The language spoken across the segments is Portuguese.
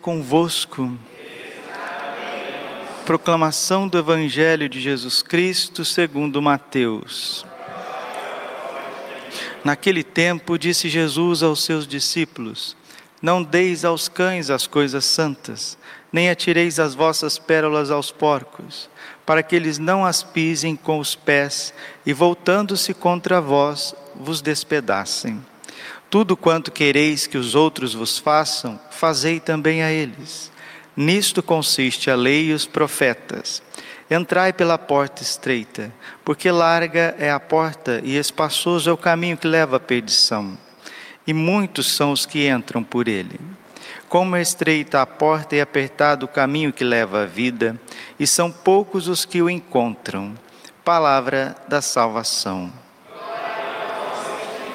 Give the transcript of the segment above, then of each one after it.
convosco. Proclamação do Evangelho de Jesus Cristo segundo Mateus. Naquele tempo disse Jesus aos seus discípulos: Não deis aos cães as coisas santas, nem atireis as vossas pérolas aos porcos, para que eles não as pisem com os pés e voltando-se contra vós vos despedacem. Tudo quanto quereis que os outros vos façam, fazei também a eles. Nisto consiste a lei e os profetas. Entrai pela porta estreita, porque larga é a porta e espaçoso é o caminho que leva à perdição, e muitos são os que entram por ele. Como é estreita a porta e apertado o caminho que leva à vida, e são poucos os que o encontram. Palavra da salvação.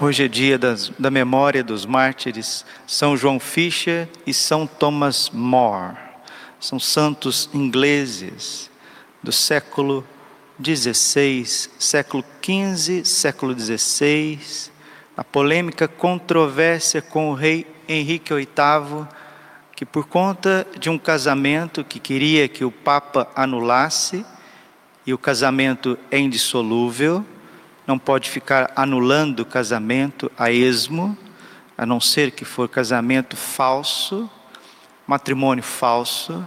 Hoje é dia das, da memória dos mártires São João Fisher e São Thomas More. São santos ingleses do século XVI, século XV, século XVI. A polêmica controvérsia com o rei Henrique VIII, que por conta de um casamento que queria que o Papa anulasse, e o casamento é indissolúvel, não pode ficar anulando casamento a esmo, a não ser que for casamento falso, matrimônio falso.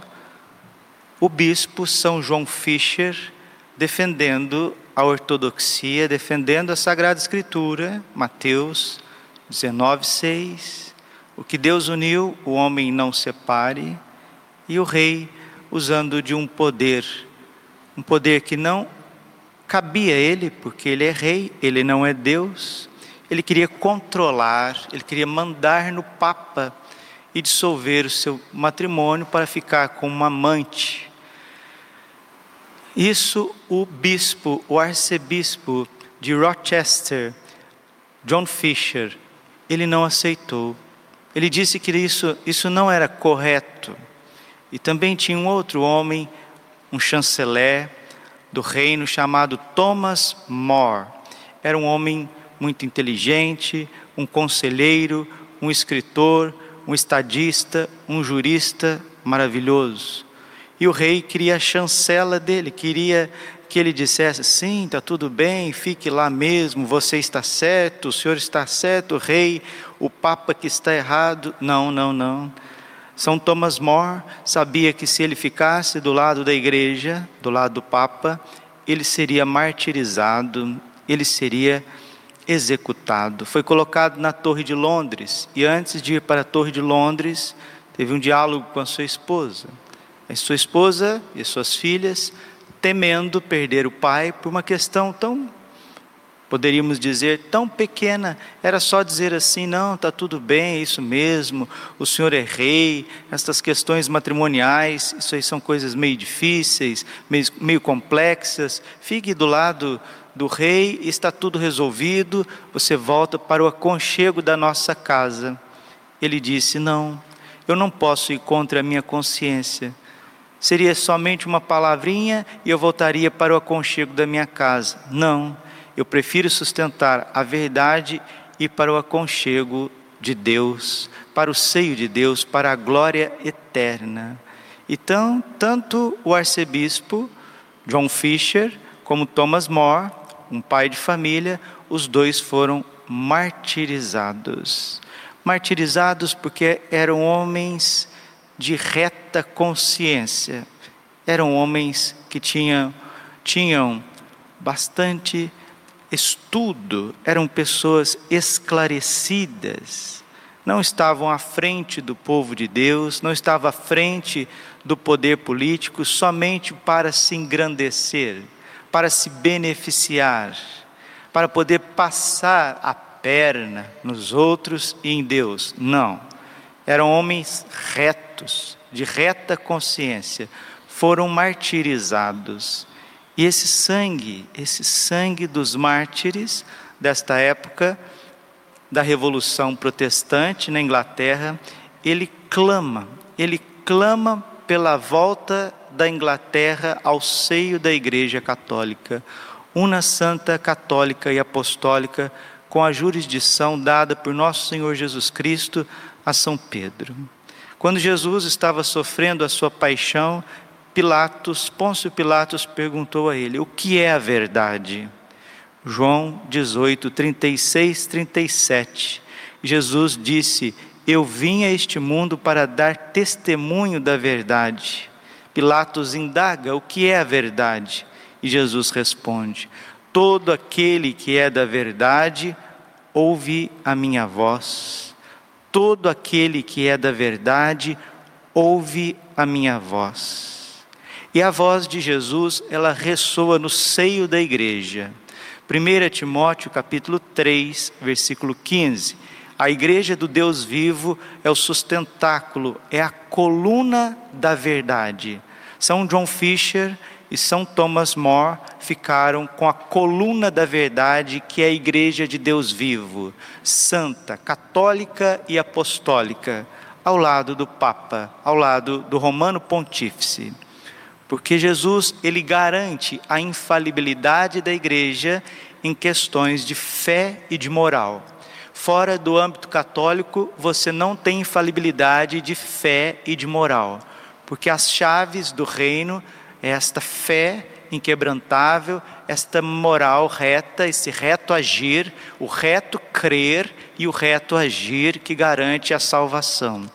O bispo São João Fischer, defendendo a ortodoxia, defendendo a Sagrada Escritura, Mateus 19:6, o que Deus uniu, o homem não separe, e o rei usando de um poder, um poder que não cabia ele, porque ele é rei, ele não é Deus. Ele queria controlar, ele queria mandar no Papa e dissolver o seu matrimônio para ficar com uma amante. Isso o bispo, o arcebispo de Rochester, John Fisher, ele não aceitou. Ele disse que isso, isso não era correto. E também tinha um outro homem, um chanceler, do reino chamado Thomas More. Era um homem muito inteligente, um conselheiro, um escritor, um estadista, um jurista maravilhoso. E o rei queria a chancela dele, queria que ele dissesse: sim, está tudo bem, fique lá mesmo, você está certo, o senhor está certo, o rei, o papa que está errado. Não, não, não. São Thomas More sabia que se ele ficasse do lado da igreja, do lado do Papa, ele seria martirizado, ele seria executado. Foi colocado na Torre de Londres e antes de ir para a Torre de Londres, teve um diálogo com a sua esposa. A sua esposa e suas filhas, temendo perder o pai por uma questão tão poderíamos dizer, tão pequena, era só dizer assim: não, está tudo bem, é isso mesmo, o senhor é rei, estas questões matrimoniais, isso aí são coisas meio difíceis, meio, meio complexas, fique do lado do rei, está tudo resolvido, você volta para o aconchego da nossa casa. Ele disse: não, eu não posso ir contra a minha consciência. Seria somente uma palavrinha e eu voltaria para o aconchego da minha casa. Não eu prefiro sustentar a verdade e para o aconchego de Deus, para o seio de Deus, para a glória eterna. Então, tanto o arcebispo John Fisher como Thomas More, um pai de família, os dois foram martirizados. Martirizados porque eram homens de reta consciência, eram homens que tinham, tinham bastante estudo, eram pessoas esclarecidas, não estavam à frente do povo de Deus, não estavam à frente do poder político somente para se engrandecer, para se beneficiar, para poder passar a perna nos outros e em Deus. Não. eram homens retos, de reta consciência, foram martirizados. E esse sangue, esse sangue dos mártires desta época da Revolução Protestante na Inglaterra, ele clama, ele clama pela volta da Inglaterra ao seio da Igreja Católica, una santa católica e apostólica com a jurisdição dada por nosso Senhor Jesus Cristo a São Pedro. Quando Jesus estava sofrendo a sua paixão, Pilatos, Pôncio Pilatos perguntou a ele: "O que é a verdade?" João 18, 36, 37. Jesus disse: Eu vim a este mundo para dar testemunho da verdade. Pilatos indaga: O que é a verdade? E Jesus responde: Todo aquele que é da verdade ouve a minha voz. Todo aquele que é da verdade ouve a minha voz. E a voz de Jesus, ela ressoa no seio da igreja. 1 Timóteo capítulo 3, versículo 15. A igreja do Deus vivo é o sustentáculo, é a coluna da verdade. São John Fisher e São Thomas More ficaram com a coluna da verdade, que é a igreja de Deus vivo, santa, católica e apostólica, ao lado do Papa, ao lado do Romano Pontífice. Porque Jesus, ele garante a infalibilidade da igreja em questões de fé e de moral. Fora do âmbito católico, você não tem infalibilidade de fé e de moral, porque as chaves do reino é esta fé inquebrantável, esta moral reta, esse reto agir, o reto crer e o reto agir que garante a salvação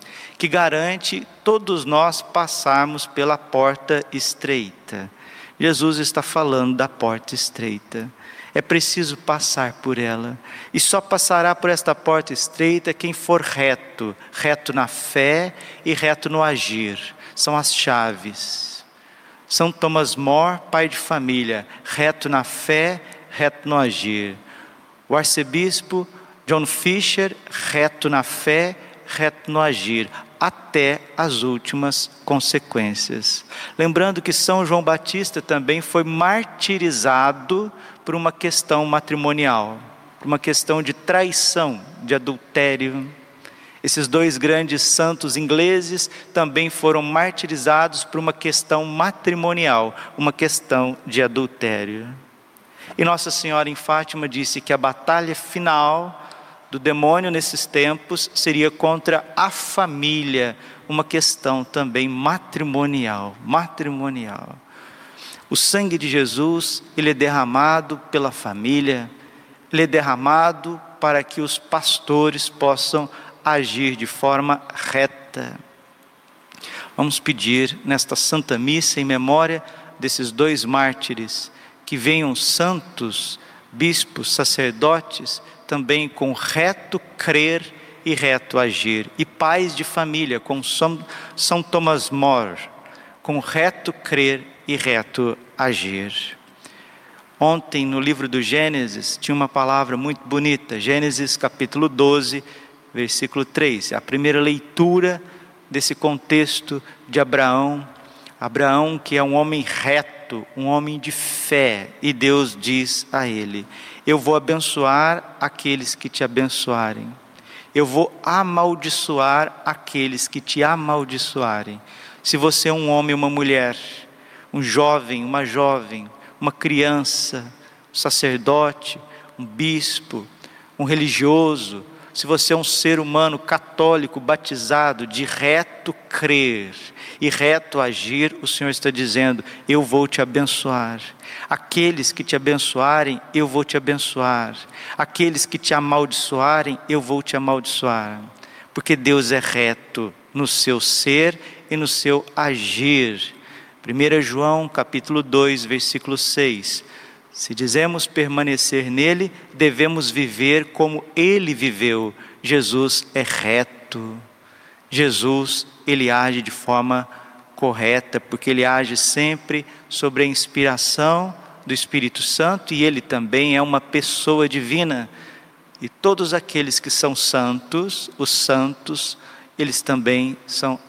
que garante todos nós passarmos pela porta estreita. Jesus está falando da porta estreita. É preciso passar por ela. E só passará por esta porta estreita quem for reto, reto na fé e reto no agir. São as chaves. São Thomas More, pai de família, reto na fé, reto no agir. O arcebispo John Fisher, reto na fé, reto no agir até as últimas consequências. Lembrando que São João Batista também foi martirizado por uma questão matrimonial, por uma questão de traição, de adultério. Esses dois grandes santos ingleses também foram martirizados por uma questão matrimonial, uma questão de adultério. E Nossa Senhora em Fátima disse que a batalha final do demônio nesses tempos seria contra a família, uma questão também matrimonial, matrimonial. O sangue de Jesus, ele é derramado pela família, ele é derramado para que os pastores possam agir de forma reta. Vamos pedir nesta Santa Missa em memória desses dois mártires, que venham santos, bispos, sacerdotes, também com reto crer e reto agir, e pais de família, como São, Thomas More, com reto crer e reto agir. Ontem, no livro do Gênesis, tinha uma palavra muito bonita, Gênesis capítulo 12, versículo 3, a primeira leitura desse contexto de Abraão. Abraão, que é um homem reto, um homem de fé, e Deus diz a ele: eu vou abençoar aqueles que te abençoarem. Eu vou amaldiçoar aqueles que te amaldiçoarem. Se você é um homem, uma mulher, um jovem, uma jovem, uma criança, um sacerdote, um bispo, um religioso, se você é um ser humano católico batizado de reto crer e reto agir, o Senhor está dizendo: Eu vou te abençoar. Aqueles que te abençoarem, eu vou te abençoar. Aqueles que te amaldiçoarem, eu vou te amaldiçoar. Porque Deus é reto no seu ser e no seu agir. 1 João capítulo 2, versículo 6. Se dizemos permanecer nele, devemos viver como ele viveu. Jesus é reto. Jesus, ele age de forma correta, porque ele age sempre sobre a inspiração do Espírito Santo e ele também é uma pessoa divina. E todos aqueles que são santos, os santos eles também são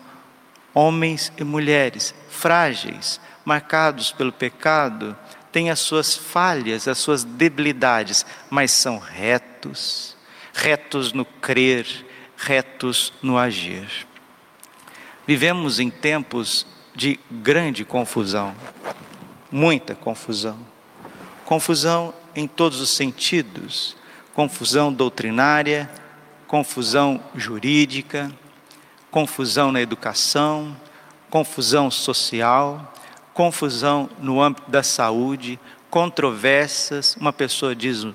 homens e mulheres frágeis, marcados pelo pecado, têm as suas falhas, as suas debilidades, mas são retos, retos no crer, retos no agir. Vivemos em tempos de grande confusão, muita confusão. Confusão em todos os sentidos: confusão doutrinária, confusão jurídica, confusão na educação, confusão social, confusão no âmbito da saúde, controvérsias. Uma pessoa diz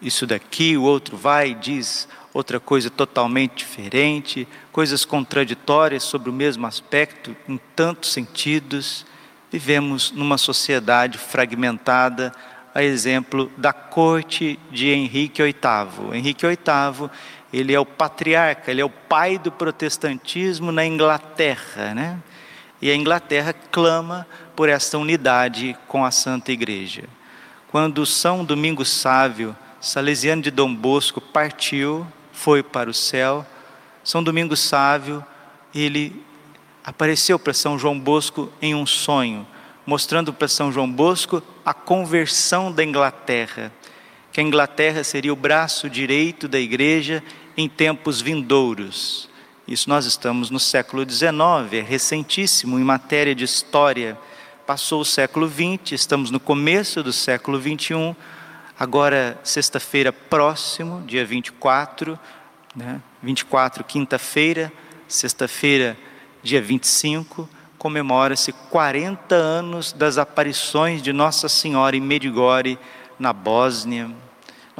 isso daqui, o outro vai e diz outra coisa totalmente diferente, coisas contraditórias sobre o mesmo aspecto, em tantos sentidos. Vivemos numa sociedade fragmentada, a exemplo da corte de Henrique VIII. Henrique VIII, ele é o patriarca, ele é o pai do protestantismo na Inglaterra, né? E a Inglaterra clama por essa unidade com a Santa Igreja. Quando São Domingos Sávio, salesiano de Dom Bosco, partiu, foi para o céu, São Domingos Sávio, ele apareceu para São João Bosco em um sonho, mostrando para São João Bosco a conversão da Inglaterra, que a Inglaterra seria o braço direito da igreja em tempos vindouros. Isso nós estamos no século XIX, é recentíssimo em matéria de história. Passou o século XX, estamos no começo do século XXI. Agora, sexta-feira próximo, dia 24, né? 24, quinta-feira, sexta-feira, dia 25, comemora-se 40 anos das aparições de Nossa Senhora em Medigore, na Bósnia.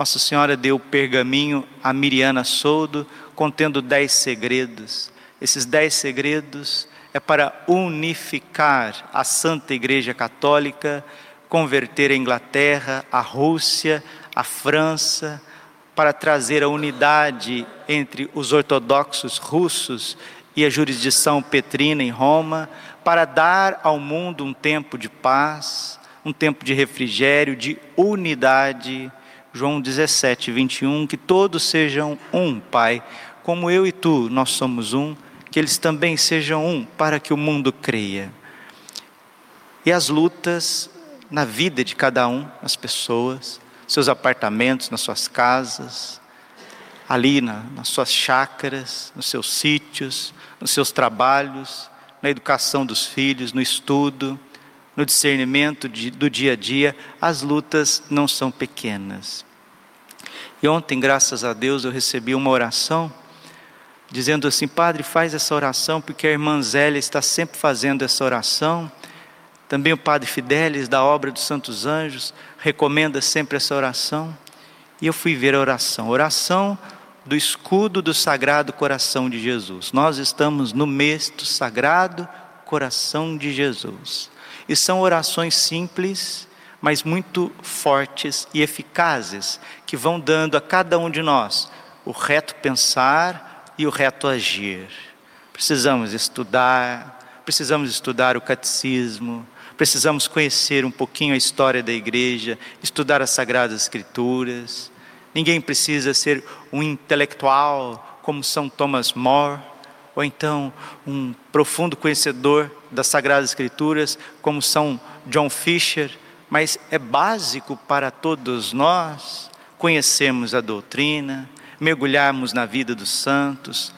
Nossa Senhora deu o pergaminho a Miriana Soldo, contendo dez segredos. Esses dez segredos é para unificar a Santa Igreja Católica, converter a Inglaterra, a Rússia, a França, para trazer a unidade entre os ortodoxos russos e a jurisdição petrina em Roma, para dar ao mundo um tempo de paz, um tempo de refrigério, de unidade. João 17, 21, que todos sejam um, Pai, como eu e tu, nós somos um, que eles também sejam um, para que o mundo creia. E as lutas na vida de cada um, as pessoas, seus apartamentos, nas suas casas, ali na, nas suas chácaras, nos seus sítios, nos seus trabalhos, na educação dos filhos, no estudo, no discernimento de, do dia a dia, as lutas não são pequenas. E ontem, graças a Deus, eu recebi uma oração dizendo assim: Padre, faz essa oração, porque a irmã Zélia está sempre fazendo essa oração. Também o Padre Fidelis, da obra dos Santos Anjos, recomenda sempre essa oração. E eu fui ver a oração. Oração do escudo do Sagrado Coração de Jesus. Nós estamos no mês do Sagrado Coração de Jesus. E são orações simples, mas muito fortes e eficazes, que vão dando a cada um de nós o reto pensar, e o reto agir. Precisamos estudar, precisamos estudar o catecismo, precisamos conhecer um pouquinho a história da igreja, estudar as sagradas escrituras. Ninguém precisa ser um intelectual como São Thomas More, ou então um profundo conhecedor das sagradas escrituras como São John Fisher, mas é básico para todos nós conhecermos a doutrina, mergulharmos na vida dos santos.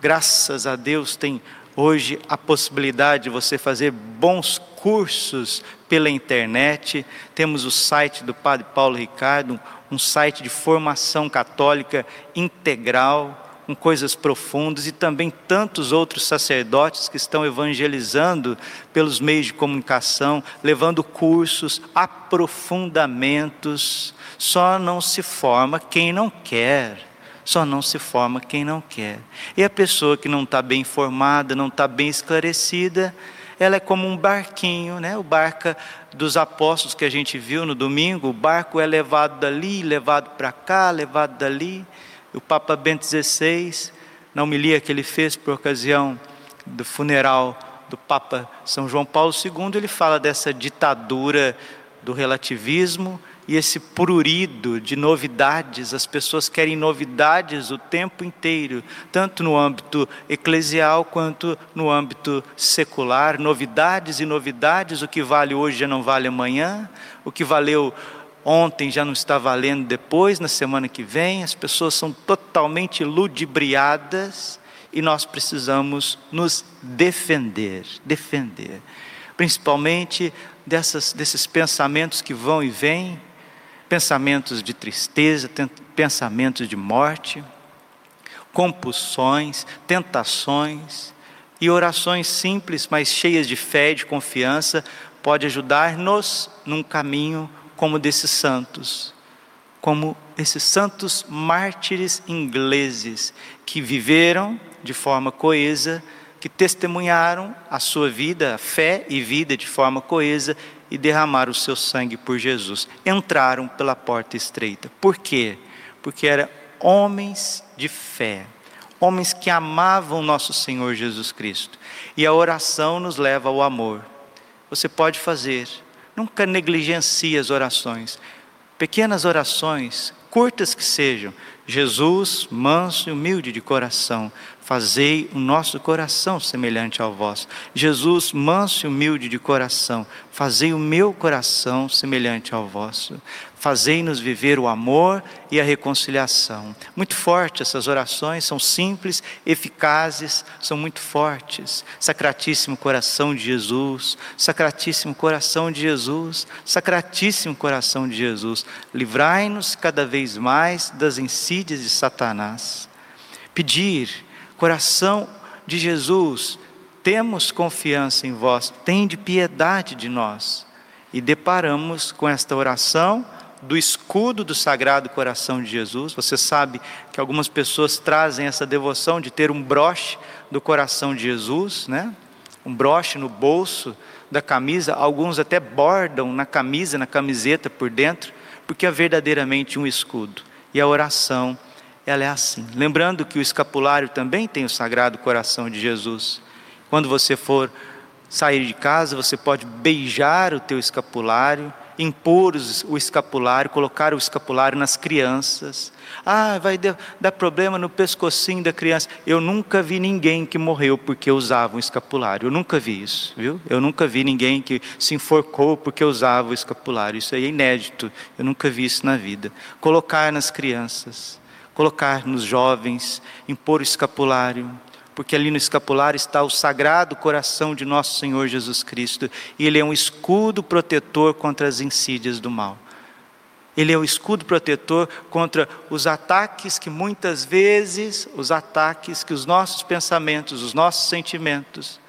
Graças a Deus tem hoje a possibilidade de você fazer bons cursos pela internet. Temos o site do Padre Paulo Ricardo, um site de formação católica integral, com coisas profundas, e também tantos outros sacerdotes que estão evangelizando pelos meios de comunicação, levando cursos, aprofundamentos só não se forma quem não quer. Só não se forma quem não quer. E a pessoa que não está bem formada, não está bem esclarecida, ela é como um barquinho, né? O barco dos apóstolos que a gente viu no domingo, o barco é levado dali, levado para cá, levado dali. O Papa Bento XVI, na homilia que ele fez por ocasião do funeral do Papa São João Paulo II, ele fala dessa ditadura do relativismo e esse prurido de novidades, as pessoas querem novidades o tempo inteiro, tanto no âmbito eclesial quanto no âmbito secular, novidades e novidades, o que vale hoje já não vale amanhã, o que valeu ontem já não está valendo depois, na semana que vem, as pessoas são totalmente ludibriadas e nós precisamos nos defender, defender, principalmente dessas, desses pensamentos que vão e vêm, pensamentos de tristeza, pensamentos de morte, compulsões, tentações e orações simples, mas cheias de fé e de confiança, pode ajudar-nos num caminho como desses santos, como esses santos mártires ingleses que viveram de forma coesa, que testemunharam a sua vida, a fé e vida de forma coesa e derramaram o seu sangue por Jesus. Entraram pela porta estreita. Por quê? Porque eram homens de fé, homens que amavam nosso Senhor Jesus Cristo. E a oração nos leva ao amor. Você pode fazer, nunca negligencie as orações. Pequenas orações, curtas que sejam. Jesus, manso e humilde de coração, fazei o nosso coração semelhante ao vosso. Jesus, manso e humilde de coração, fazei o meu coração semelhante ao vosso. Fazei-nos viver o amor e a reconciliação. Muito fortes essas orações, são simples, eficazes, são muito fortes. Sacratíssimo coração de Jesus, Sacratíssimo coração de Jesus, Sacratíssimo coração de Jesus, livrai-nos cada vez mais das de Satanás. Pedir Coração de Jesus, temos confiança em vós, tende piedade de nós. E deparamos com esta oração do escudo do Sagrado Coração de Jesus. Você sabe que algumas pessoas trazem essa devoção de ter um broche do coração de Jesus, né? Um broche no bolso da camisa, alguns até bordam na camisa, na camiseta por dentro, porque é verdadeiramente um escudo. E a oração ela é assim. Lembrando que o escapulário também tem o Sagrado Coração de Jesus. Quando você for sair de casa, você pode beijar o teu escapulário, impor o escapulário, colocar o escapulário nas crianças. Ah, vai dar problema no pescocinho da criança. Eu nunca vi ninguém que morreu porque usava um escapulário. Eu nunca vi isso, viu? Eu nunca vi ninguém que se enforcou porque usava o escapulário. Isso aí é inédito. Eu nunca vi isso na vida. Colocar nas crianças colocar nos jovens, impor o escapulário, porque ali no escapulário está o sagrado coração de nosso Senhor Jesus Cristo, e ele é um escudo protetor contra as insídias do mal. Ele é o escudo protetor contra os ataques que muitas vezes, os ataques que os nossos pensamentos, os nossos sentimentos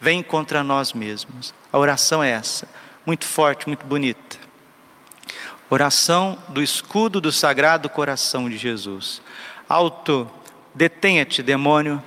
vêm contra nós mesmos. A oração é essa, muito forte, muito bonita. Oração do escudo do sagrado coração de Jesus. Alto, detenha-te, demônio,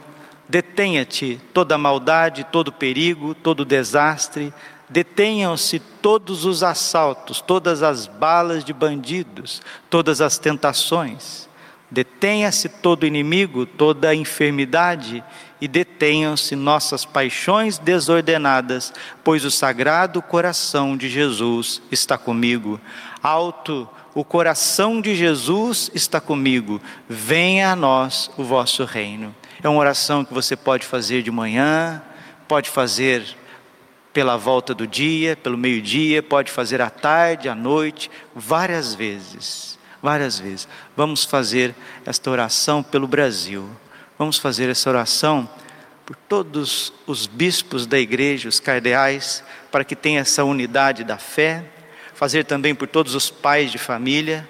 detenha-te toda maldade, todo perigo, todo desastre, detenham-se todos os assaltos, todas as balas de bandidos, todas as tentações. Detenha-se todo inimigo, toda enfermidade, e detenham-se nossas paixões desordenadas, pois o sagrado coração de Jesus está comigo alto, o coração de Jesus está comigo, venha a nós o vosso reino. É uma oração que você pode fazer de manhã, pode fazer pela volta do dia, pelo meio-dia, pode fazer à tarde, à noite, várias vezes. Várias vezes. Vamos fazer esta oração pelo Brasil. Vamos fazer essa oração por todos os bispos da igreja, os cardeais, para que tenha essa unidade da fé fazer também por todos os pais de família,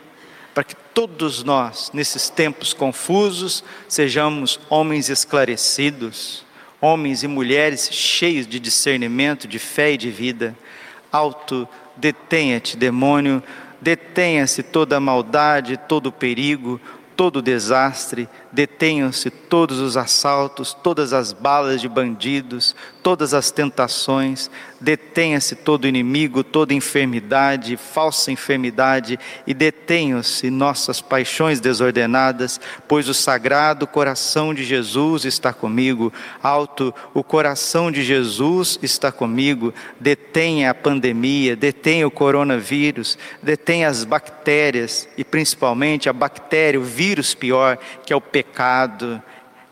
para que todos nós, nesses tempos confusos, sejamos homens esclarecidos, homens e mulheres cheios de discernimento, de fé e de vida. Alto, detenha-te, demônio, detenha-se toda a maldade, todo o perigo, todo o desastre, detenham-se todos os assaltos, todas as balas de bandidos, todas as tentações, detenha-se todo inimigo, toda enfermidade, falsa enfermidade, e detenham-se nossas paixões desordenadas, pois o sagrado coração de Jesus está comigo, alto, o coração de Jesus está comigo, detenha a pandemia, detenha o coronavírus, detenha as bactérias, e principalmente a bactéria, o vírus pior, que é o pecado,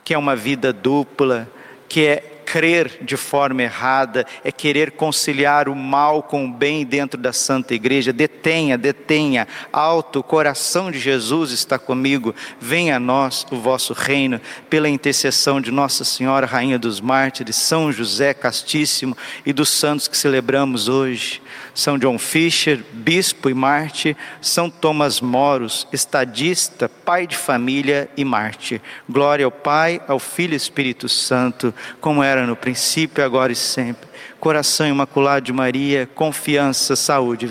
que é uma vida dupla, que é crer de forma errada, é querer conciliar o mal com o bem dentro da Santa Igreja. Detenha, detenha, alto, o coração de Jesus está comigo. Venha a nós o vosso reino, pela intercessão de Nossa Senhora, Rainha dos Mártires, São José Castíssimo e dos santos que celebramos hoje. São John Fisher, bispo e mártir, São Thomas Moros, estadista, pai de família e mártir. Glória ao Pai, ao Filho e Espírito Santo, como era no princípio, agora e sempre. Coração imaculado de Maria, confiança, saúde.